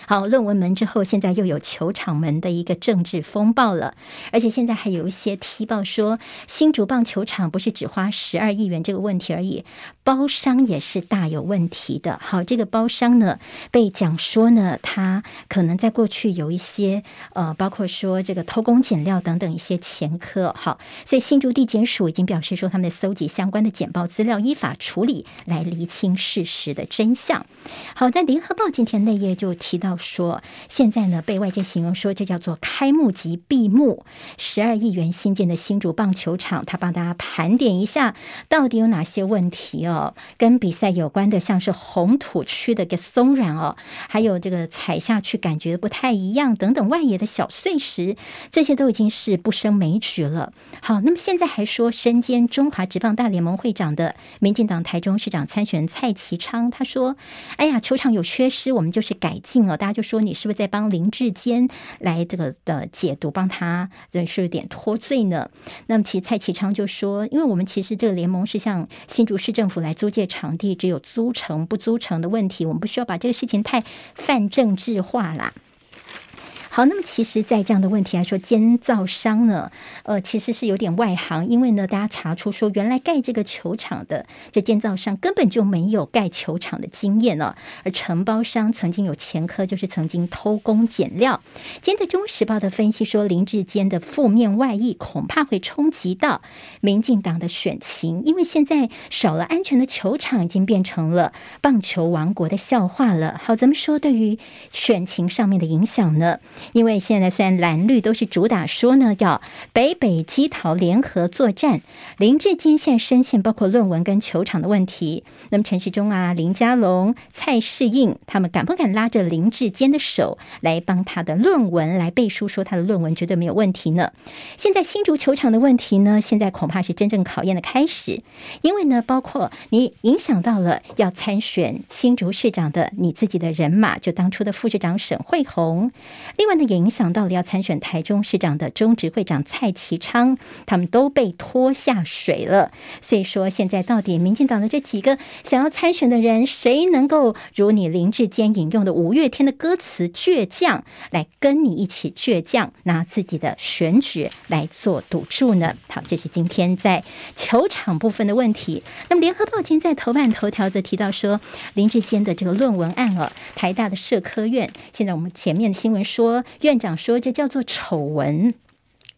好，论文门之后，现在又有球场门的一个政治风暴了，而且现在还有一些踢爆说，新竹棒球场不是只花十二亿元这个问题而已，包商也是大有问题的。好，这个包商呢，被讲说呢，他可能在过去有一些呃，包括说这个偷工减料等等一些前科。好，所以新竹地检署已经表示说，他们在搜集相关的简报资料，依法处理，来厘清事实的真相。好，在联合报今天内页就提到。说现在呢，被外界形容说这叫做开幕即闭幕，十二亿元新建的新竹棒球场，他帮大家盘点一下，到底有哪些问题哦？跟比赛有关的，像是红土区的个松软哦，还有这个踩下去感觉不太一样等等外野的小碎石，这些都已经是不胜枚举了。好，那么现在还说身兼中华职棒大联盟会长的民进党台中市长参选蔡其昌，他说：“哎呀，球场有缺失，我们就是改进哦。”大。他就说：“你是不是在帮林志坚来这个的解读，帮他人是有点脱罪呢？”那么，其实蔡启昌就说：“因为我们其实这个联盟是向新竹市政府来租借场地，只有租成不租成的问题，我们不需要把这个事情太泛政治化啦。”好，那么其实，在这样的问题来说，监造商呢，呃，其实是有点外行，因为呢，大家查出说，原来盖这个球场的这建造商根本就没有盖球场的经验呢，而承包商曾经有前科，就是曾经偷工减料。今天的《中时报》的分析说，林志坚的负面外溢恐怕会冲击到民进党的选情，因为现在少了安全的球场，已经变成了棒球王国的笑话了。好，咱们说对于选情上面的影响呢？因为现在虽然蓝绿都是主打说呢，要北北基桃联合作战，林志坚现在深陷包括论文跟球场的问题。那么陈时中啊、林佳龙、蔡适应，他们敢不敢拉着林志坚的手来帮他的论文来背书，说他的论文绝对没有问题呢？现在新竹球场的问题呢，现在恐怕是真正考验的开始，因为呢，包括你影响到了要参选新竹市长的你自己的人马，就当初的副市长沈慧虹，另外。那也影响到了要参选台中市长的中执会长蔡其昌，他们都被拖下水了。所以说，现在到底民进党的这几个想要参选的人，谁能够如你林志坚引用的五月天的歌词“倔强”来跟你一起倔强，拿自己的选举来做赌注呢？好，这是今天在球场部分的问题。那么，联合报今天在头版头条则提到说，林志坚的这个论文案啊，台大的社科院，现在我们前面的新闻说。院长说：“这叫做丑闻。”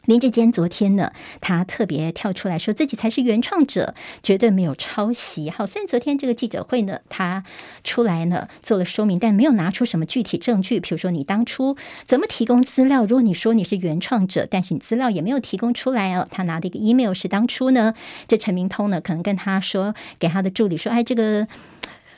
林志坚昨天呢，他特别跳出来说自己才是原创者，绝对没有抄袭。好，虽然昨天这个记者会呢，他出来呢做了说明，但没有拿出什么具体证据。比如说，你当初怎么提供资料？如果你说你是原创者，但是你资料也没有提供出来哦。他拿的一个 email 是当初呢，这陈明通呢可能跟他说，给他的助理说：“哎，这个。”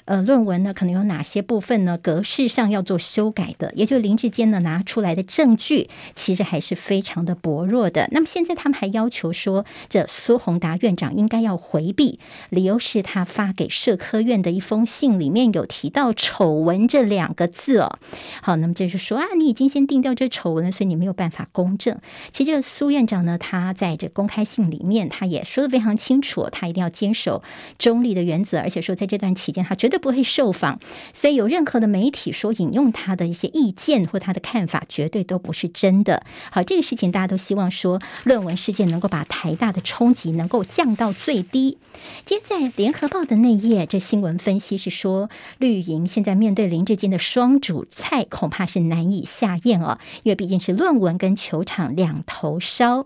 呃，论文呢，可能有哪些部分呢？格式上要做修改的，也就林志坚呢拿出来的证据，其实还是非常的薄弱的。那么现在他们还要求说，这苏宏达院长应该要回避，理由是他发给社科院的一封信里面有提到“丑闻”这两个字哦。好，那么就是说啊，你已经先定掉这丑闻了，所以你没有办法公正。其实苏院长呢，他在这公开信里面，他也说的非常清楚，他一定要坚守中立的原则，而且说在这段期间，他绝对。就不会受访，所以有任何的媒体说引用他的一些意见或他的看法，绝对都不是真的。好，这个事情大家都希望说，论文事件能够把台大的冲击能够降到最低。今天在联合报的那页，这新闻分析是说，绿营现在面对林志坚的双主菜，恐怕是难以下咽哦，因为毕竟是论文跟球场两头烧。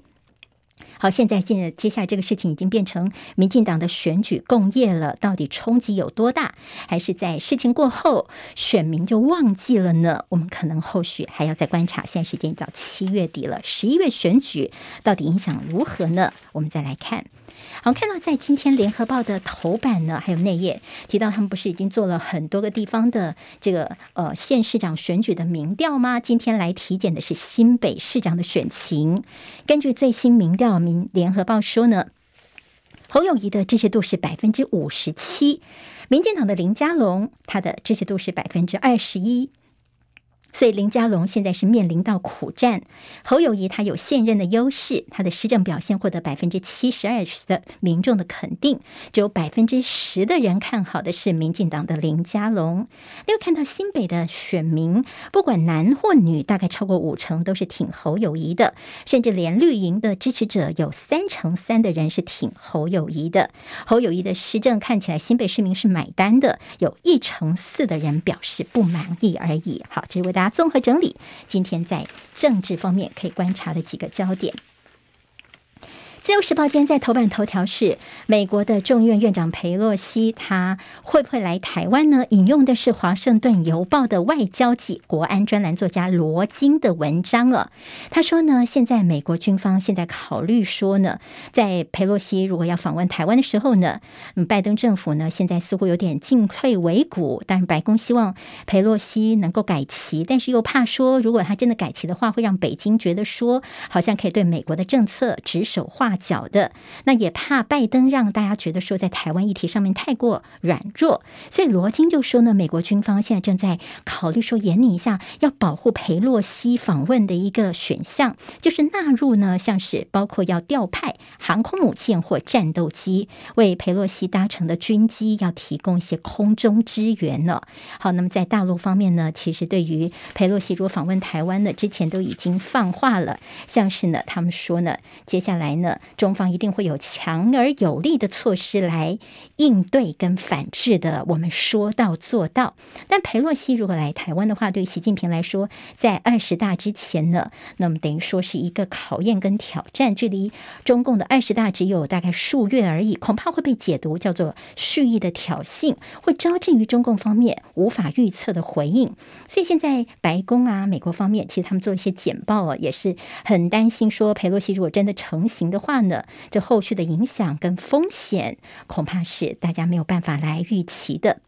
好，现在现在接下来这个事情已经变成民进党的选举共业了，到底冲击有多大？还是在事情过后，选民就忘记了呢？我们可能后续还要再观察。现在时间到七月底了，十一月选举到底影响如何呢？我们再来看。好，看到在今天联合报的头版呢，还有内页提到，他们不是已经做了很多个地方的这个呃县市长选举的民调吗？今天来体检的是新北市长的选情。根据最新民调，民联合报说呢，侯友谊的支持度是百分之五十七，民进党的林佳龙他的支持度是百分之二十一。所以林佳龙现在是面临到苦战。侯友谊他有现任的优势，他的施政表现获得百分之七十二的民众的肯定，只有百分之十的人看好的是民进党的林佳龙。又看到新北的选民，不管男或女，大概超过五成都是挺侯友谊的，甚至连绿营的支持者有三成三的人是挺侯友谊的。侯友谊的施政看起来新北市民是买单的，有一成四的人表示不满意而已。好，这是为大家综合整理今天在政治方面可以观察的几个焦点。自由时报今天在头版头条是美国的众院院长裴洛西，他会不会来台湾呢？引用的是《华盛顿邮报》的外交及国安专栏作家罗金的文章啊。他说呢，现在美国军方现在考虑说呢，在裴洛西如果要访问台湾的时候呢，拜登政府呢现在似乎有点进退维谷。但是白宫希望裴洛西能够改旗，但是又怕说，如果他真的改旗的话，会让北京觉得说好像可以对美国的政策指手画脚的，那也怕拜登让大家觉得说在台湾议题上面太过软弱，所以罗金就说呢，美国军方现在正在考虑说，严拟一下要保护裴洛西访问的一个选项，就是纳入呢，像是包括要调派航空母舰或战斗机为裴洛西搭乘的军机要提供一些空中支援呢。好，那么在大陆方面呢，其实对于裴洛西如果访问台湾呢，之前都已经放话了，像是呢，他们说呢，接下来呢。中方一定会有强而有力的措施来应对跟反制的，我们说到做到。但裴洛西如果来台湾的话，对习近平来说，在二十大之前呢，那么等于说是一个考验跟挑战，距离中共的二十大只有大概数月而已，恐怕会被解读叫做蓄意的挑衅，会招致于中共方面无法预测的回应。所以现在白宫啊，美国方面其实他们做一些简报啊，也是很担心说，裴洛西如果真的成型的话呢，这后续的影响跟风险，恐怕是大家没有办法来预期的。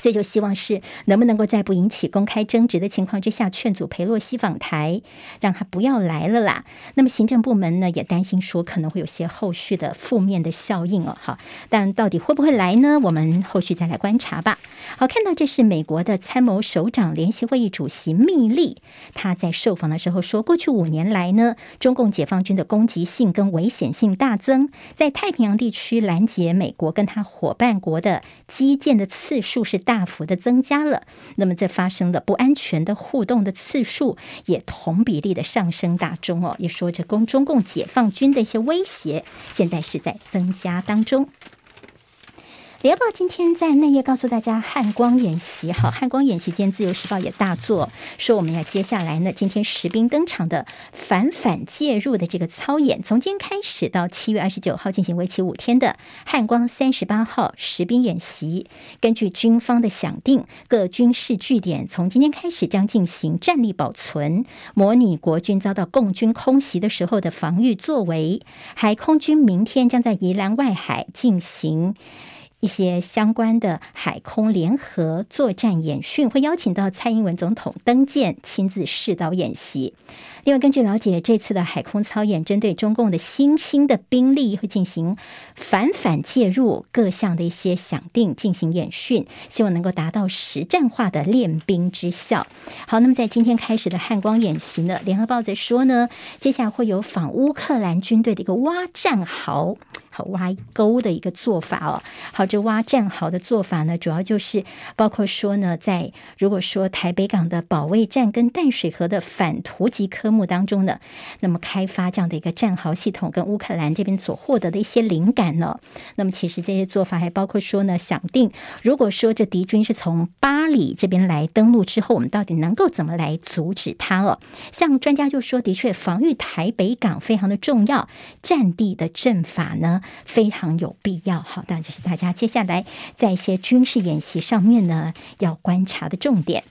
所以就希望是能不能够在不引起公开争执的情况之下，劝阻裴洛西访台，让他不要来了啦。那么行政部门呢，也担心说可能会有些后续的负面的效应哦。好，但到底会不会来呢？我们后续再来观察吧。好，看到这是美国的参谋首长联席会议主席密利，他在受访的时候说，过去五年来呢，中共解放军的攻击性跟危险性大增，在太平洋地区拦截美国跟他伙伴国的基建的次数是大幅的增加了，那么在发生了不安全的互动的次数也同比例的上升大中哦，也说着攻中共解放军的一些威胁，现在是在增加当中。联合报今天在内页告诉大家，汉光演习好，汉光演习间，自由时报也大作说，我们要接下来呢，今天实兵登场的反反介入的这个操演，从今天开始到七月二十九号进行为期五天的汉光三十八号实兵演习。根据军方的响定，各军事据点从今天开始将进行战力保存，模拟国军遭到共军空袭的时候的防御作为。海空军明天将在宜兰外海进行。一些相关的海空联合作战演训，会邀请到蔡英文总统登舰亲自试导演习。另外，根据了解，这次的海空操演针对中共的新兴的兵力，会进行反反介入各项的一些想定进行演训，希望能够达到实战化的练兵之效。好，那么在今天开始的汉光演习呢，联合报在说呢，接下来会有访乌克兰军队的一个挖战壕。好，挖沟的一个做法哦。好，这挖战壕的做法呢，主要就是包括说呢，在如果说台北港的保卫战跟淡水河的反突击科目当中呢，那么开发这样的一个战壕系统，跟乌克兰这边所获得的一些灵感呢，那么其实这些做法还包括说呢，想定如果说这敌军是从巴黎这边来登陆之后，我们到底能够怎么来阻止他哦？像专家就说，的确防御台北港非常的重要，战地的阵法呢，非常有必要，好，那就是大家接下来在一些军事演习上面呢要观察的重点。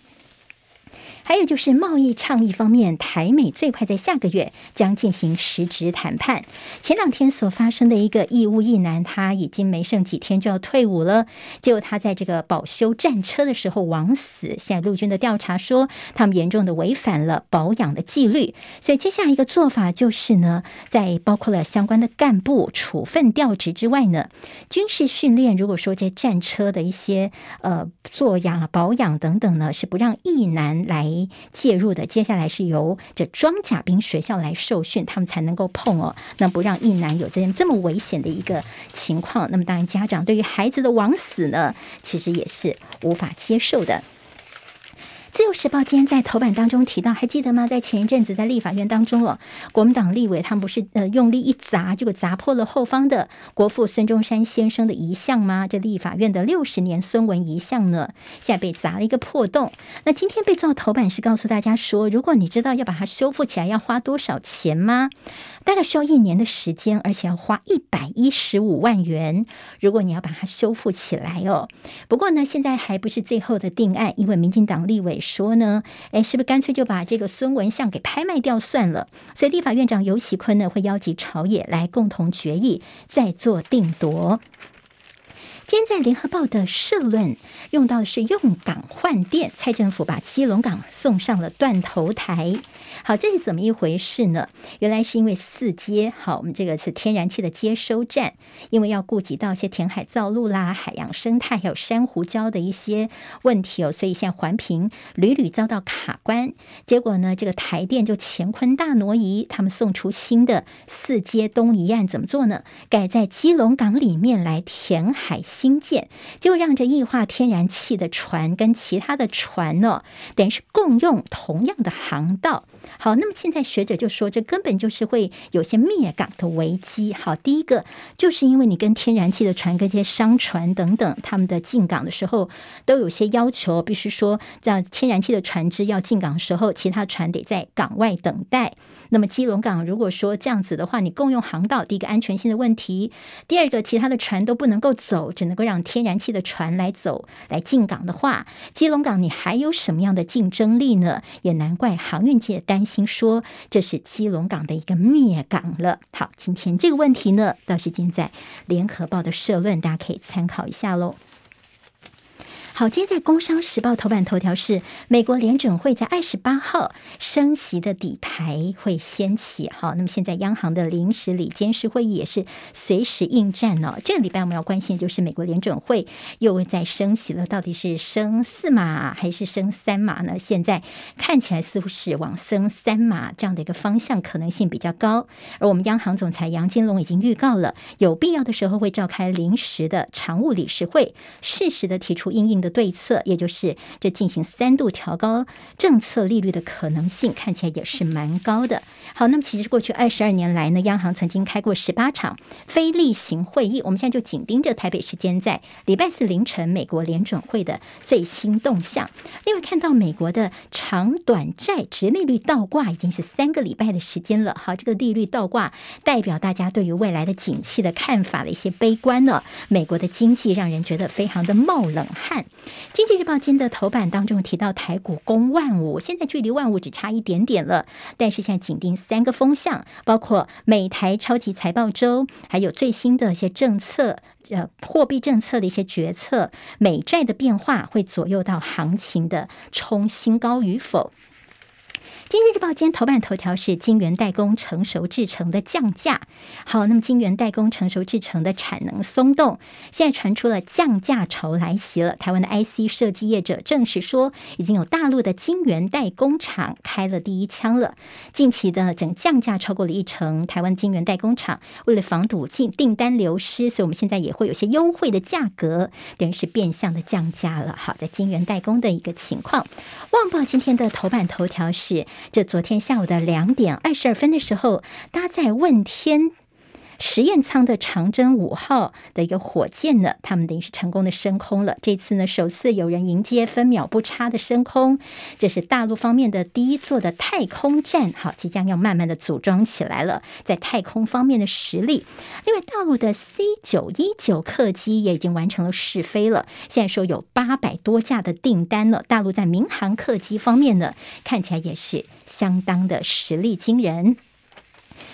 还有就是贸易倡议方面，台美最快在下个月将进行实质谈判。前两天所发生的一个义务役男，他已经没剩几天就要退伍了，结果他在这个保修战车的时候枉死。现在陆军的调查说，他们严重的违反了保养的纪律，所以接下来一个做法就是呢，在包括了相关的干部处分调职之外呢，军事训练，如果说这战车的一些呃做养保养等等呢，是不让役男来。介入的。接下来是由这装甲兵学校来受训，他们才能够碰哦，那不让一男有这样这么危险的一个情况。那么当然，家长对于孩子的枉死呢，其实也是无法接受的。自由时报今天在头版当中提到，还记得吗？在前一阵子在立法院当中哦，国民党立委他们不是呃用力一砸，结果砸破了后方的国父孙中山先生的遗像吗？这立法院的六十年孙文遗像呢，现在被砸了一个破洞。那今天被做头版是告诉大家说，如果你知道要把它修复起来要花多少钱吗？大概需要一年的时间，而且要花一百一十五万元。如果你要把它修复起来哦，不过呢，现在还不是最后的定案，因为民进党立委说呢，诶，是不是干脆就把这个孙文像给拍卖掉算了？所以立法院长游锡堃呢，会邀集朝野来共同决议，再做定夺。今天在联合报的社论用到的是用港换电，蔡政府把基隆港送上了断头台。好，这是怎么一回事呢？原来是因为四街，好，我们这个是天然气的接收站，因为要顾及到一些填海造陆啦、海洋生态还有珊瑚礁的一些问题哦，所以现在环评屡屡遭到卡关。结果呢，这个台电就乾坤大挪移，他们送出新的四街东移案，怎么做呢？改在基隆港里面来填海。新建就让这液化天然气的船跟其他的船呢，等于是共用同样的航道。好，那么现在学者就说，这根本就是会有些灭港的危机。好，第一个就是因为你跟天然气的船跟这些商船等等，他们的进港的时候都有些要求，必须说让天然气的船只要进港的时候，其他船得在港外等待。那么基隆港如果说这样子的话，你共用航道，第一个安全性的问题，第二个其他的船都不能够走，只能够让天然气的船来走来进港的话，基隆港你还有什么样的竞争力呢？也难怪航运界担担心说，这是基隆港的一个灭港了。好，今天这个问题呢，倒是今在联合报的社论，大家可以参考一下喽。好，今天在《工商时报》头版头条是美国联准会在二十八号升息的底牌会掀起。好，那么现在央行的临时理监事会议也是随时应战哦。这个礼拜我们要关心的就是美国联准会又会再升息了，到底是升四码还是升三码呢？现在看起来似乎是往升三码这样的一个方向可能性比较高。而我们央行总裁杨金龙已经预告了，有必要的时候会召开临时的常务理事会，适时的提出应应的。对策，也就是这进行三度调高政策利率的可能性，看起来也是蛮高的。好，那么其实过去二十二年来呢，央行曾经开过十八场非例行会议。我们现在就紧盯着台北时间在礼拜四凌晨美国联准会的最新动向。另外，看到美国的长短债殖利率倒挂已经是三个礼拜的时间了。好，这个利率倒挂代表大家对于未来的景气的看法的一些悲观呢。美国的经济让人觉得非常的冒冷汗。经济日报今天的头版当中提到台股攻万五，现在距离万五只差一点点了。但是现在紧盯三个风向，包括美台超级财报周，还有最新的一些政策，呃，货币政策的一些决策，美债的变化会左右到行情的冲新高与否。经济日报今天头版头条是晶圆代工成熟制程的降价。好，那么晶圆代工成熟制程的产能松动，现在传出了降价潮来袭了。台湾的 IC 设计业者证实说，已经有大陆的晶圆代工厂开了第一枪了。近期的整降价超过了一成，台湾晶圆代工厂为了防堵进订单流失，所以我们现在也会有些优惠的价格，等于是变相的降价了。好，在晶圆代工的一个情况，旺报今天的头版头条是。这昨天下午的两点二十二分的时候，搭载问天实验舱的长征五号的一个火箭呢，他们等于是成功的升空了。这次呢，首次有人迎接分秒不差的升空，这是大陆方面的第一座的太空站，好，即将要慢慢的组装起来了。在太空方面的实力，另外大陆的 C 九一九客机也已经完成了试飞了。现在说有八百多架的订单了。大陆在民航客机方面呢，看起来也是相当的实力惊人。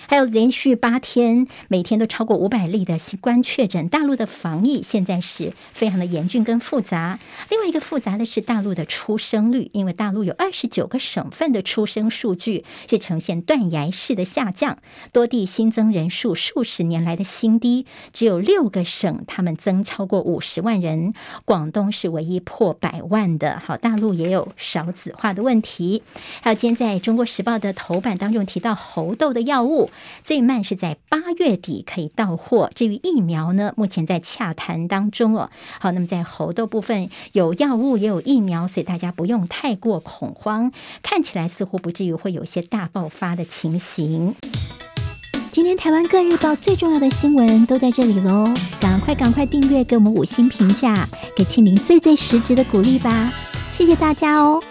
还有连续八天每天都超过五百例的新冠确诊，大陆的防疫现在是非常的严峻跟复杂。另外一个复杂的是大陆的出生率，因为大陆有二十九个省份的出生数据是呈现断崖式的下降，多地新增人数数十年来的新低，只有六个省他们增超过五十万人，广东是唯一破百万的。好，大陆也有少子化的问题。还有今天在中国时报的头版当中提到猴痘的药物。最慢是在八月底可以到货。至于疫苗呢，目前在洽谈当中哦。好，那么在猴痘部分有药物也有疫苗，所以大家不用太过恐慌。看起来似乎不至于会有一些大爆发的情形。今天台湾各日报最重要的新闻都在这里喽，赶快赶快订阅，给我们五星评价，给庆铃最最实质的鼓励吧。谢谢大家哦。